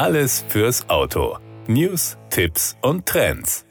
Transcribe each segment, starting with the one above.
Alles fürs Auto. News, Tipps und Trends.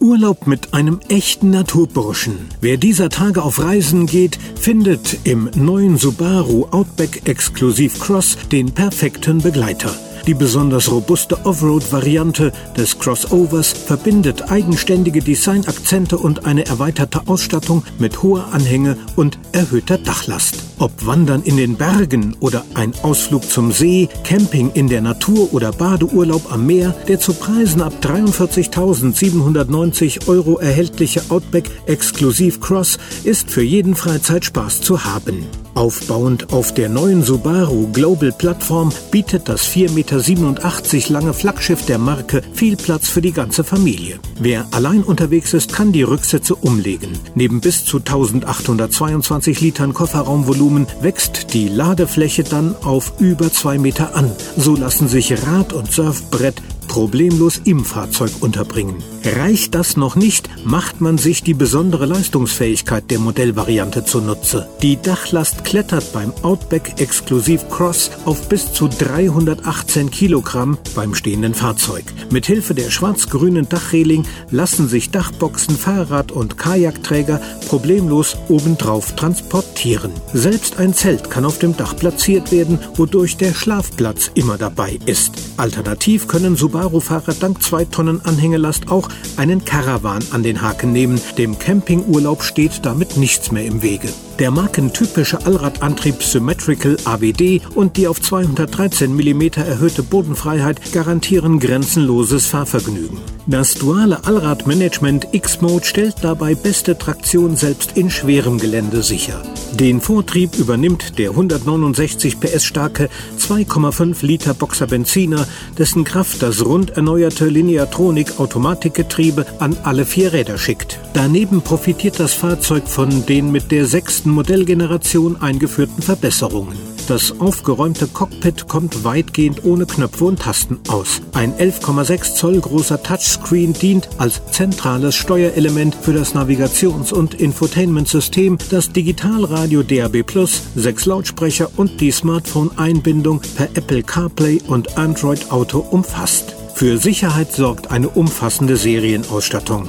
Urlaub mit einem echten Naturburschen. Wer dieser Tage auf Reisen geht, findet im neuen Subaru Outback Exclusive Cross den perfekten Begleiter. Die besonders robuste Offroad-Variante des Crossovers verbindet eigenständige Designakzente und eine erweiterte Ausstattung mit hoher Anhänge und erhöhter Dachlast. Ob Wandern in den Bergen oder ein Ausflug zum See, Camping in der Natur oder Badeurlaub am Meer, der zu Preisen ab 43.790 Euro erhältliche Outback Exclusive Cross ist für jeden Freizeitspaß zu haben. Aufbauend auf der neuen Subaru Global Plattform bietet das 4,87 Meter lange Flaggschiff der Marke viel Platz für die ganze Familie. Wer allein unterwegs ist, kann die Rücksitze umlegen. Neben bis zu 1822 Litern Kofferraumvolumen wächst die Ladefläche dann auf über 2 Meter an. So lassen sich Rad- und Surfbrett problemlos im Fahrzeug unterbringen. Reicht das noch nicht, macht man sich die besondere Leistungsfähigkeit der Modellvariante zunutze. Die Dachlast klettert beim Outback Exklusiv Cross auf bis zu 318 Kilogramm beim stehenden Fahrzeug. Mithilfe der schwarz-grünen Dachreling lassen sich Dachboxen, Fahrrad- und Kajakträger problemlos obendrauf transportieren. Selbst ein Zelt kann auf dem Dach platziert werden, wodurch der Schlafplatz immer dabei ist. Alternativ können Subaru-Fahrer dank 2 Tonnen Anhängelast auch einen Caravan an den Haken nehmen. Dem Campingurlaub steht damit nichts mehr im Wege. Der markentypische Allradantrieb Symmetrical ABD und die auf 213 mm erhöhte Bodenfreiheit garantieren grenzenloses Fahrvergnügen. Das duale Allradmanagement X-Mode stellt dabei beste Traktion selbst in schwerem Gelände sicher. Den Vortrieb übernimmt der 169 PS starke 2,5 Liter Boxer Benziner, dessen Kraft das rund erneuerte Lineatronik Automatikgetriebe an alle vier Räder schickt. Daneben profitiert das Fahrzeug von den mit der sechsten Modellgeneration eingeführten Verbesserungen. Das aufgeräumte Cockpit kommt weitgehend ohne Knöpfe und Tasten aus. Ein 11,6 Zoll großer Touchscreen dient als zentrales Steuerelement für das Navigations- und Infotainment-System, das Digitalradio DAB+, sechs Lautsprecher und die Smartphone-Einbindung per Apple CarPlay und Android Auto umfasst. Für Sicherheit sorgt eine umfassende Serienausstattung.